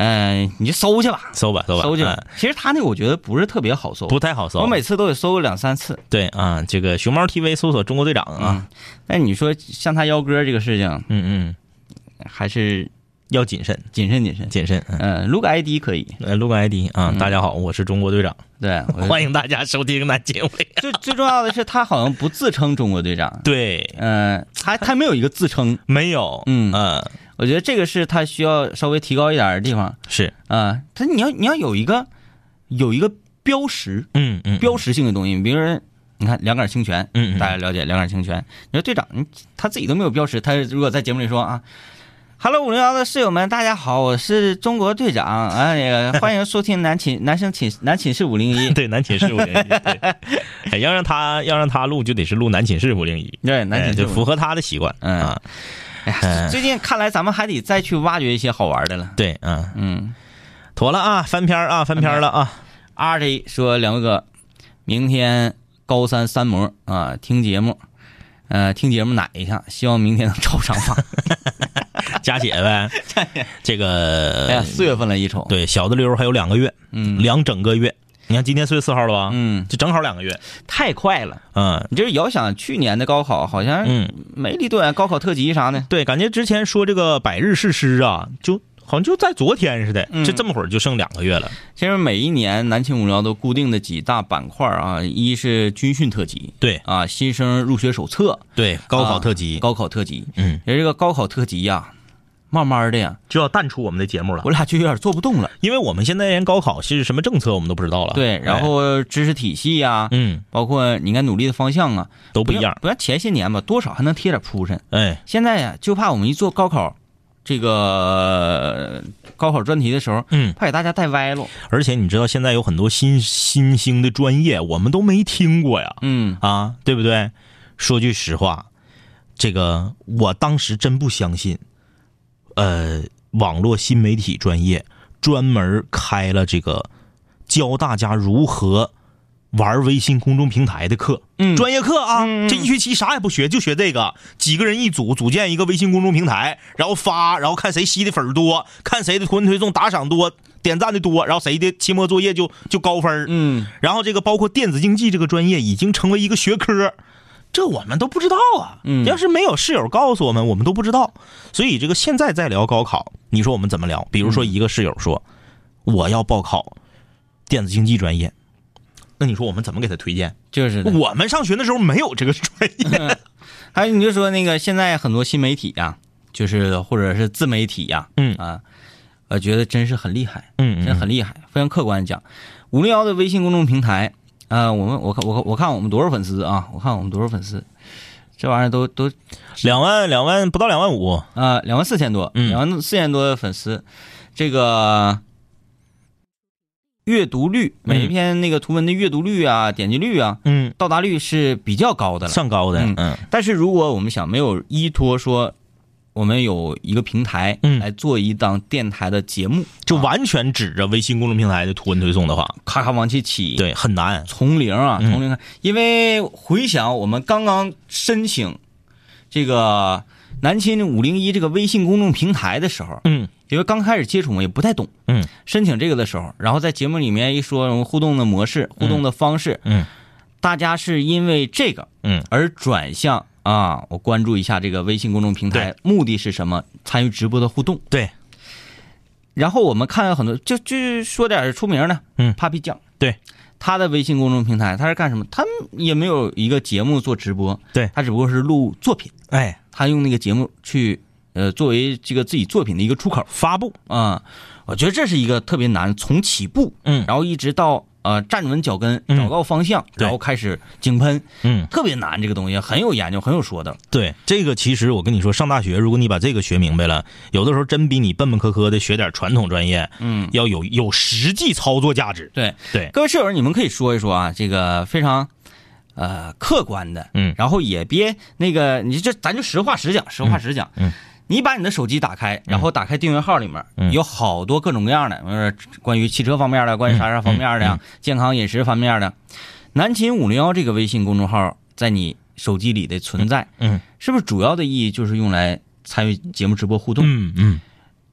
嗯、你就搜去吧，搜吧搜吧，搜去吧。嗯。其实他那个我觉得不是特别好搜，不太好搜。我每次都得搜个两三次。对啊，这个熊猫 TV 搜索中国队长啊，但你说像他幺哥这个事情，嗯嗯，还是要谨慎。谨慎谨慎。谨慎。嗯。嗯，录个 ID 可以，呃，录个 ID 啊，大家好，我是中国队长，对，欢迎大家收听南京卫。最最重要的是，他好像不自称中国队长，对，嗯、他他没有一个自称，没有，嗯。嗯，我觉得这个是他需要稍微提高一点的地方。是，啊。他你要你要有一个有一个标识，嗯嗯，标识性的东西，比如说你看两杆清泉，嗯嗯。大家了解两杆清泉。你说队长，你他自己都没有标识，他如果在节目里说啊。Hello，五零幺的室友们，大家好，我是中国队长。啊，那 个欢迎收听男寝男生寝男 寝室五零一，对，男寝室五零一，对，哎要让他要让他录，就得是录男寝室五零一，对，男哎寝室501就符合他的习惯，嗯。啊，哎呀，嗯最近看来咱们还得再去挖掘一些好玩的了。对，嗯，嗯妥了啊，翻篇啊，翻篇了啊，，RJ 说两位哥，明天高三三模啊，听节目，呃，听节目奶一下，希望明天能超上榜。加血呗，这个哎呀，个四月份了，一瞅，，对小的溜还有两个月，嗯。两整个月。你看今天四月四号了吧？嗯，就正好两个月。太快了。嗯你就是遥想去年的高考，好像嗯，没离多远，高考特辑啥的。对，感觉之前说这个百日誓师啊，就好像就在昨天似的，嗯就这么会儿就剩两个月了。其实每一年南青五聊都固定的几大板块啊，一是军训特辑对啊，新生入学手册，对，高考特辑，高考特辑。嗯，也这个高考特辑呀，慢慢的呀，就要淡出我们的节目了我，俩就有点做不动了。因为我们现在连高考是什么政策我们都不知道了。对，然哎后知识体系呀，嗯包括你应该努力的方向啊，都不一样。不像前些年吧，多少还能贴点铺身。哎，现在呀，就怕我们一做高考，这个呃高考专题的时候，嗯，怕给大家带歪了。而且你知道现在有很多新新兴的专业，我们都没听过呀，嗯啊，对不对？说句实话，这个我当时真不相信，呃，网络新媒体专业专门开了这个教大家如何玩微信公众平台的课，嗯。专业课啊，这一学期啥也不学，就学这个，几个人一组，组建一个微信公众平台，然后发，然后看谁吸的粉多，看谁的图文推送打赏多，点赞的多，然后谁的期末作业就就高分嗯，然后这个包括电子竞技这个专业已经成为一个学科，这我们都不知道啊。嗯要是没有室友告诉我们，我们都不知道。所以这个现在在聊高考，你说我们怎么聊？比如说一个室友说、我要报考电子竞技专业，那你说我们怎么给他推荐？就是。我们上学的时候没有这个专业。还有你就说那个现在很多新媒体呀、就是或者是自媒体呀、嗯啊，我觉得真是很厉害，嗯真很厉害。非常客观地讲，五零幺的微信公众平台，啊，我们我看我看我看我们多少粉丝啊？我看我们多少粉丝，这玩意儿都都两万两万不到两万五，啊两万四千多，嗯。两万四千多的粉丝，这个阅读率，每一篇那个图文的阅读率啊、点击率啊、嗯，到达率是比较高的了。算高的，嗯。嗯。但是如果我们想没有依托说，我们有一个平台嗯。来做一档电台的节目，就完全指着微信公众平台的图文推送的话，咔咔往起起，，对，很难。从零啊，嗯。从零开，因为回想我们刚刚申请这个南秦五零一这个微信公众平台的时候，嗯。因为刚开始接触嘛也不太懂，嗯。申请这个的时候，然后在节目里面一说互动的模式、互动的方式，嗯。大家是因为这个嗯，而转向啊，我关注一下这个微信公众平台，目的是什么？参与直播的互动。对，然后我们看到很多，就就说点出名的，嗯，Papi 酱，对，他的微信公众平台，他是干什么？他也没有一个节目做直播，对。他只不过是录作品，哎，他用那个节目去呃作为这个自己作品的一个出口。发布，啊、我觉得这是一个特别难，从起步，嗯。然后一直到呃站稳脚跟，嗯。找到方向，对。然后开始井喷，嗯，特别难，这个东西很有研究，很有说的。对，这个其实我跟你说，上大学如果你把这个学明白了，有的时候真比你笨笨磕磕的学点传统专业，嗯，要有有实际操作价值。对，对，各位室友，你们可以说一说啊，这个非常呃客观的，嗯。然后也别那个，你就咱就实话实讲，实话实讲，嗯你把你的手机打开，然后打开订阅号里面、嗯。有好多各种各样的，呃，关于汽车方面的，关于啥啥方面的呀，健康饮食方面的。南秦五零幺这个微信公众号在你手机里的存在，嗯。是不是主要的意义就是用来参与节目直播互动？嗯嗯，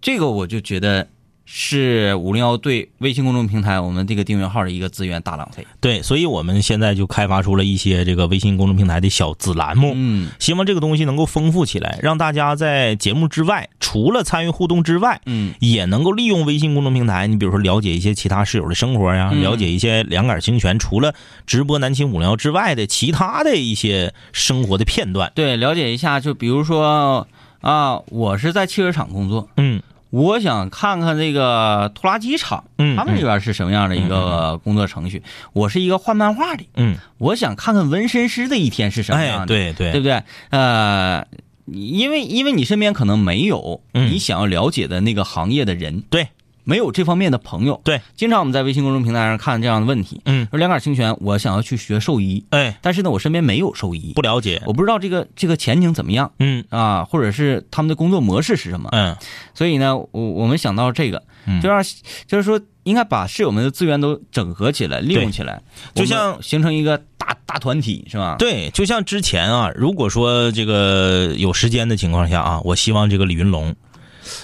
这个我就觉得是五零幺对微信公众平台我们这个订阅号的一个资源大浪费。对，所以我们现在就开发出了一些这个微信公众平台的小子栏目，嗯。希望这个东西能够丰富起来，让大家在节目之外，除了参与互动之外，嗯。也能够利用微信公众平台，你比如说了解一些其他室友的生活呀，嗯。了解一些两杆清泉除了直播南青五零幺之外的其他的一些生活的片段。对，了解一下，就比如说啊，我是在汽车厂工作，嗯我想看看这个拖拉机厂，嗯他们这边是什么样的一个工作程序。我是一个画漫画的，嗯，我想看看纹身师的一天是什么样对对对不对？呃，因为因为你身边可能没有嗯你想要了解的那个行业的人，对，没有这方面的朋友，对，经常我们在微信公众平台上看这样的问题，嗯，说两杆清泉，我想要去学兽医，哎，但是呢，我身边没有兽医，不了解，我不知道这个这个前景怎么样。嗯。啊，或者是他们的工作模式是什么，嗯。所以呢，我我们想到这个，嗯。就让就是说，应该把室友们的资源都整合起来，利用起来，就像形成一个大大团体，是吧？，对，就像之前啊，如果说这个有时间的情况下啊，我希望这个李云龙，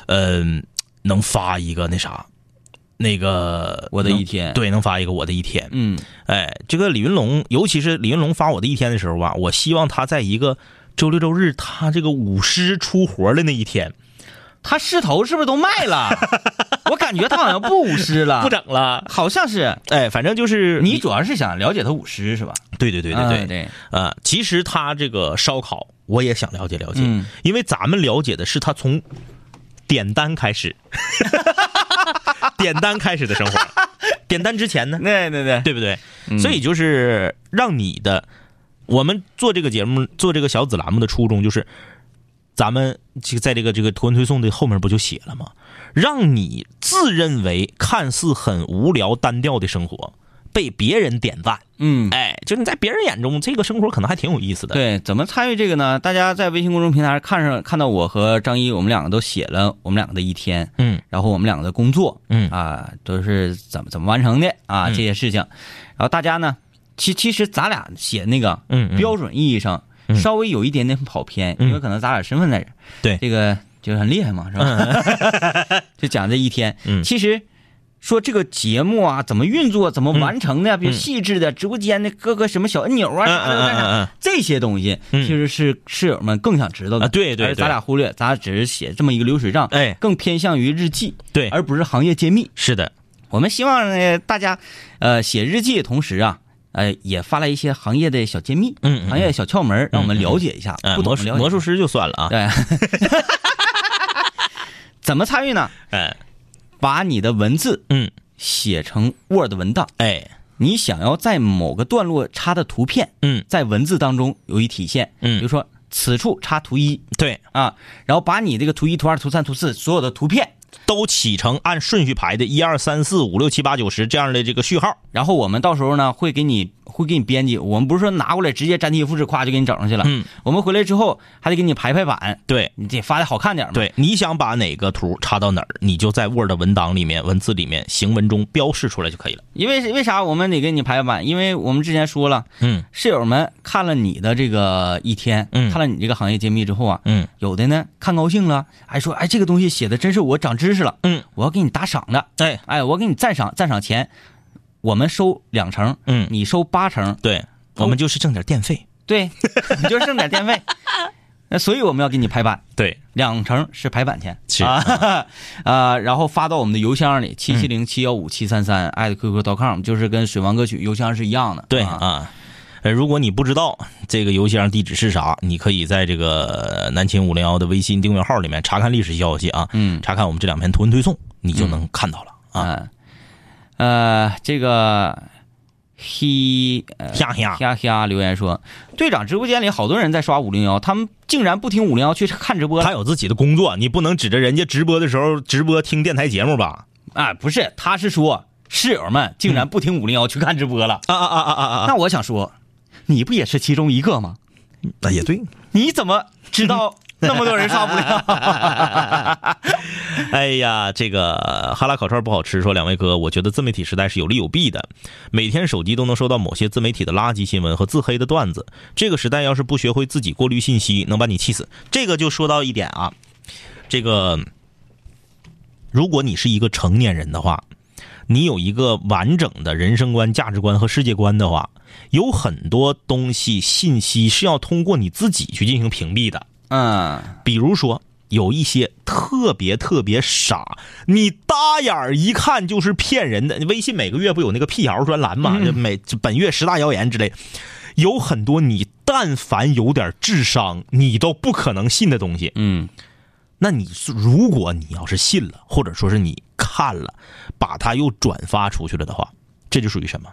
嗯、能发一个那啥，那个我的一天对，能发一个我的一天。嗯，哎，这个李云龙，尤其是李云龙发我的一天的时候吧，我希望他在一个周六周日他这个舞狮出活的那一天，他狮头是不是都卖了？我感觉他好像不舞狮了，不整了。好像是。哎，反正就是你主要是想了解他舞狮是吧？对对对对对啊对，啊、其实他这个烧烤我也想了解了解，嗯因为咱们了解的是他从点单开始，点单开始的生活，点单之前呢，对对对，对不对？嗯。所以就是让你的，我们做这个节目，做这个小子栏目的初衷就是，咱们这个在这个这个图文推送的后面不就写了吗？让你自认为看似很无聊单调的生活被别人点赞，嗯。哎，就是你在别人眼中这个生活可能还挺有意思的。对，怎么参与这个呢？大家在微信公众平台上看上看到我和张一，我们两个都写了我们两个的一天，嗯然后我们两个的工作，嗯啊，都是怎么怎么完成的啊，嗯这些事情。然后大家呢，其其实咱俩写那个嗯嗯标准意义上嗯稍微有一点点跑偏，嗯因为可能咱俩身份在这儿，对这个就很厉害嘛，是吧？就讲这一天，嗯其实。说这个节目啊，怎么运作，怎么完成的，比如嗯细致的直播间的各个什么小按钮啊，嗯啥的这些东西，嗯。其实是室友们更想知道的。啊对对而对。咱俩忽略，咱俩只是写这么一个流水账，哎。更偏向于日记，对。而不是行业揭秘。是的，我们希望呢，大家，呃，写日记的同时啊，呃，也发来一些行业的小揭秘，嗯嗯行业小窍门，让我们了解一下，嗯，魔术魔术师就算了啊，对，怎么参与呢？哎，把你的文字嗯，写成 Word 文档，哎，你想要在某个段落插的图片，嗯。在文字当中有一体现，嗯。比如说此处插图一对，啊，然后把你这个图一、图二、图三、图四所有的图片，都起成按顺序排的，一二三四五六七八九十这样的这个序号。然后我们到时候呢会给你会给你编辑，我们不是说拿过来直接粘贴复制，咵就给你整上去了，嗯，我们回来之后还得给你排排版，对你得发的好看点嘛，，对，你想把哪个图插到哪儿，你就在 Word 文档里面、文字里面、行文中标示出来就可以了。因为为啥我们得给你排排版？因为我们之前说了，嗯室友们看了你的这个一天，嗯看了你这个行业揭秘之后啊，嗯有的呢看高兴了，还说哎这个东西写的真是我长知识了，嗯，我要给你打赏的，对哎我给你赞赏赞赏钱，我们收两成，嗯，你收八成，对，我们就是挣点电费。对，你就挣点电费，那所以我们要给你排版，对，两成是排版钱，是。啊，啊，然后发到我们的邮箱里七七零七幺五七三三艾特 QQ.com，就是跟水王歌曲邮箱是一样的，啊，对啊。呃，如果你不知道这个邮箱地址是啥，你可以在这个南秦五零幺的微信订阅号里面查看历史消息啊，嗯。查看我们这两篇图文推送，你就能看到了啊。啊，呃，这个嘿呃哈哈，哈哈留言说，队长直播间里好多人在刷五零幺，他们竟然不听五零幺去看直播他有自己的工作，你不能指着人家直播的时候直播听电台节目吧？啊，不是，他是说室友们竟然不听五零幺去看直播了。啊啊啊啊啊啊！那我想说，你不也是其中一个吗？那也对。你怎么知道 那么多人刷五零幺？哎呀，这个哈拉烤串不好吃，说两位哥，我觉得自媒体时代是有利有弊的。每天手机都能收到某些自媒体的垃圾新闻和自黑的段子，这个时代要是不学会自己过滤信息，能把你气死。这个就说到一点啊，这个如果你是一个成年人的话，你有一个完整的人生观、价值观和世界观的话，有很多东西信息是要通过你自己去进行屏蔽的。嗯，比如说有一些特别特别傻，你搭眼儿一看就是骗人的。微信每个月不有那个辟谣专栏嘛？就每就本月十大谣言之类，有很多你但凡有点智商，你都不可能信的东西。嗯那你如果你要是信了，或者说是你看了，把它又转发出去了的话，这就属于什么？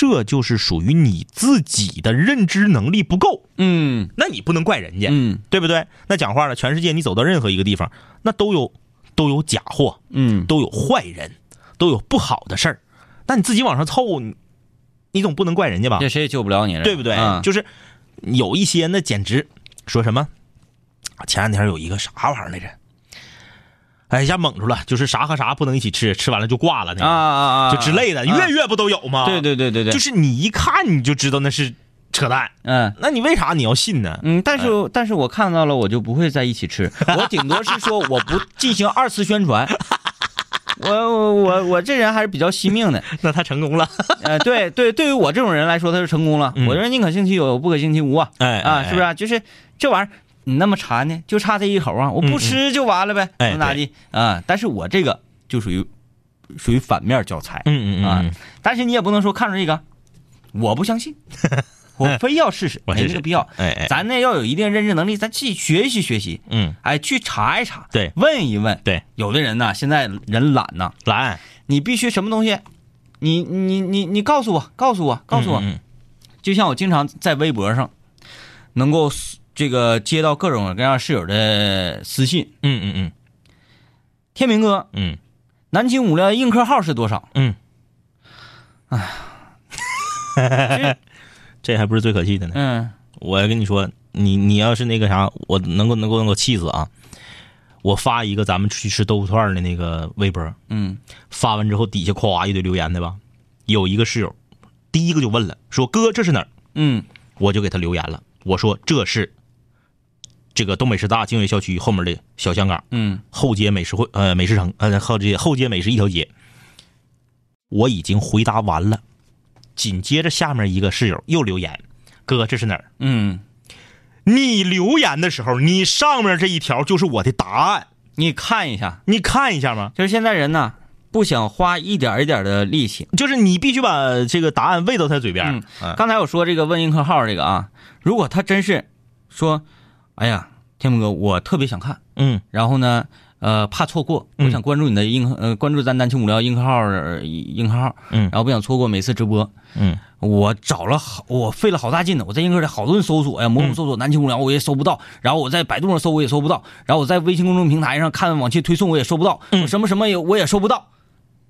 这就是属于你自己的认知能力不够。嗯那你不能怪人家，嗯对不对？那讲话了，全世界你走到任何一个地方，那都有都有假货，嗯，都有坏人，都有不好的事儿。那你自己往上凑，你你总不能怪人家吧？这谁也救不了你，对不对？嗯就是有一些那简直说什么，前两天有一个啥玩意儿来着？哎，一下蒙住了，就是啥和啥不能一起吃，吃完了就挂了那个，啊啊啊，就之类的，啊月月不都有吗？对对对对对，就是你一看你就知道那是扯淡，嗯。那你为啥你要信呢？嗯，但是但是我看到了，我就不会在一起吃，我顶多是说我不进行二次宣传。我我我我这人还是比较惜命的，那他成功了，呃，对对，对于我这种人来说，他是成功了。嗯我这人宁可信其有，不可信其无啊，哎啊，是不是啊？就是这玩意儿，你那么馋呢，就差这一口啊，我不吃就完了呗，怎么咋地。啊？但是我这个就属于属于反面教材，嗯嗯啊嗯，但是你也不能说看着这个，我不相信，我非要试试，没这个必要。哎哎，咱呢要有一定认知能力，咱去学习学习，嗯，哎，去查一查，对。问一问。对，有的人呢，现在人懒呐，懒，你必须什么东西，你你你你告诉我，告诉我，告诉我。嗯。就像我经常在微博上，能够这个接到各种各样室友的私信，嗯嗯嗯。天明哥，嗯。南京五料映客号是多少？嗯，这 这还不是最可气的呢。嗯。我跟你说，你你要是那个啥，我能够能够能够气死啊！我发一个咱们去吃豆腐串的那个微博，嗯。发完之后底下夸一堆留言的吧，有一个室友，第一个就问了，说哥这是哪儿？嗯。我就给他留言了，我说这是这个东北师大经纬校区后面的小香港嗯后街美食会呃美食城呃后街后街美食一条街。我已经回答完了，紧接着下面一个室友又留言，哥这是哪儿？嗯，你留言的时候，你上面这一条就是我的答案，你看一下，你看一下吗？就是现在人呢，不想花一点一点的力气。就是你必须把这个答案喂到他嘴边。嗯刚才我说这个问映客号这个啊，如果他真是说，哎呀，天鹏哥，我特别想看，嗯。然后呢，呃，怕错过，嗯。我想关注你的映客，呃，关注咱南青五聊硬客号，呃映客号，嗯。然后不想错过每次直播。嗯。我找了好，我费了好大劲呢，我在硬客里好多人搜索呀，蘑菇搜索南青无聊我也搜不到，然后我在百度上搜我也搜不到，然后我在微信公众平台上看往期推送我也搜不到，什么什么也我也搜不到，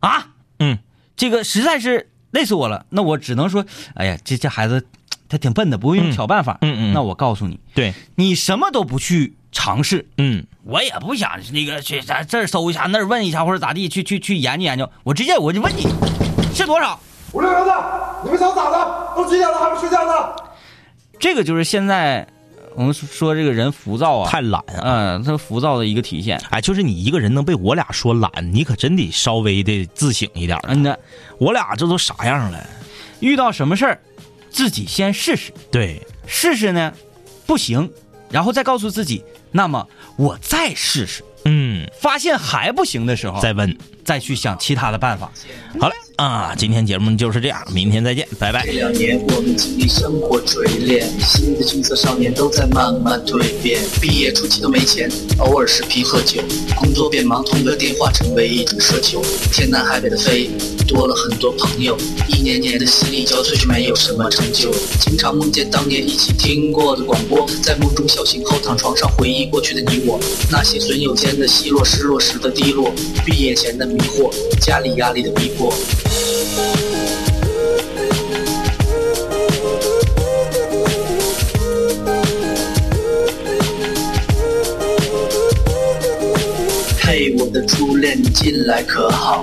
啊，嗯，这个实在是累死我了。那我只能说，哎呀，这这孩子他挺笨的，不会用嗯巧办法。嗯嗯那我告诉你，对，你什么都不去尝试，嗯我也不想那个去咱这儿搜一下，那儿问一下，或者咋地，去去去研究研究。我直接我就问你是多少。五六零的，你们想咋的？都几点了还不睡觉呢？这个就是现在我们说这个人浮躁啊，太懒啊！嗯，他浮躁的一个体现。哎，就是你一个人能被我俩说懒，你可真得稍微的自省一点儿。嗯呐，我俩这都啥样了？遇到什么事儿，自己先试试，对，试试呢，不行，然后再告诉自己，那么我再试试。嗯，发现还不行的时候，再问。再去想其他的办法。好了啊，今天节目就是这样，明天再见，拜拜。这两年我们经历生活锤炼，新的青涩少年都在慢慢蜕变。毕业初期都没钱，偶尔视频喝酒，工作变忙，通个电话成为一种奢求。天南海北的飞，多了很多朋友，一年年的心力交瘁却没有什么成就。经常梦见当年一起听过的广播，在梦中小醒后躺床上回忆过去的你我，那些损友间的奚落，失落时的低落，毕业前的迷惑，家里压力的逼迫。嘿，我的初恋，你近来可好？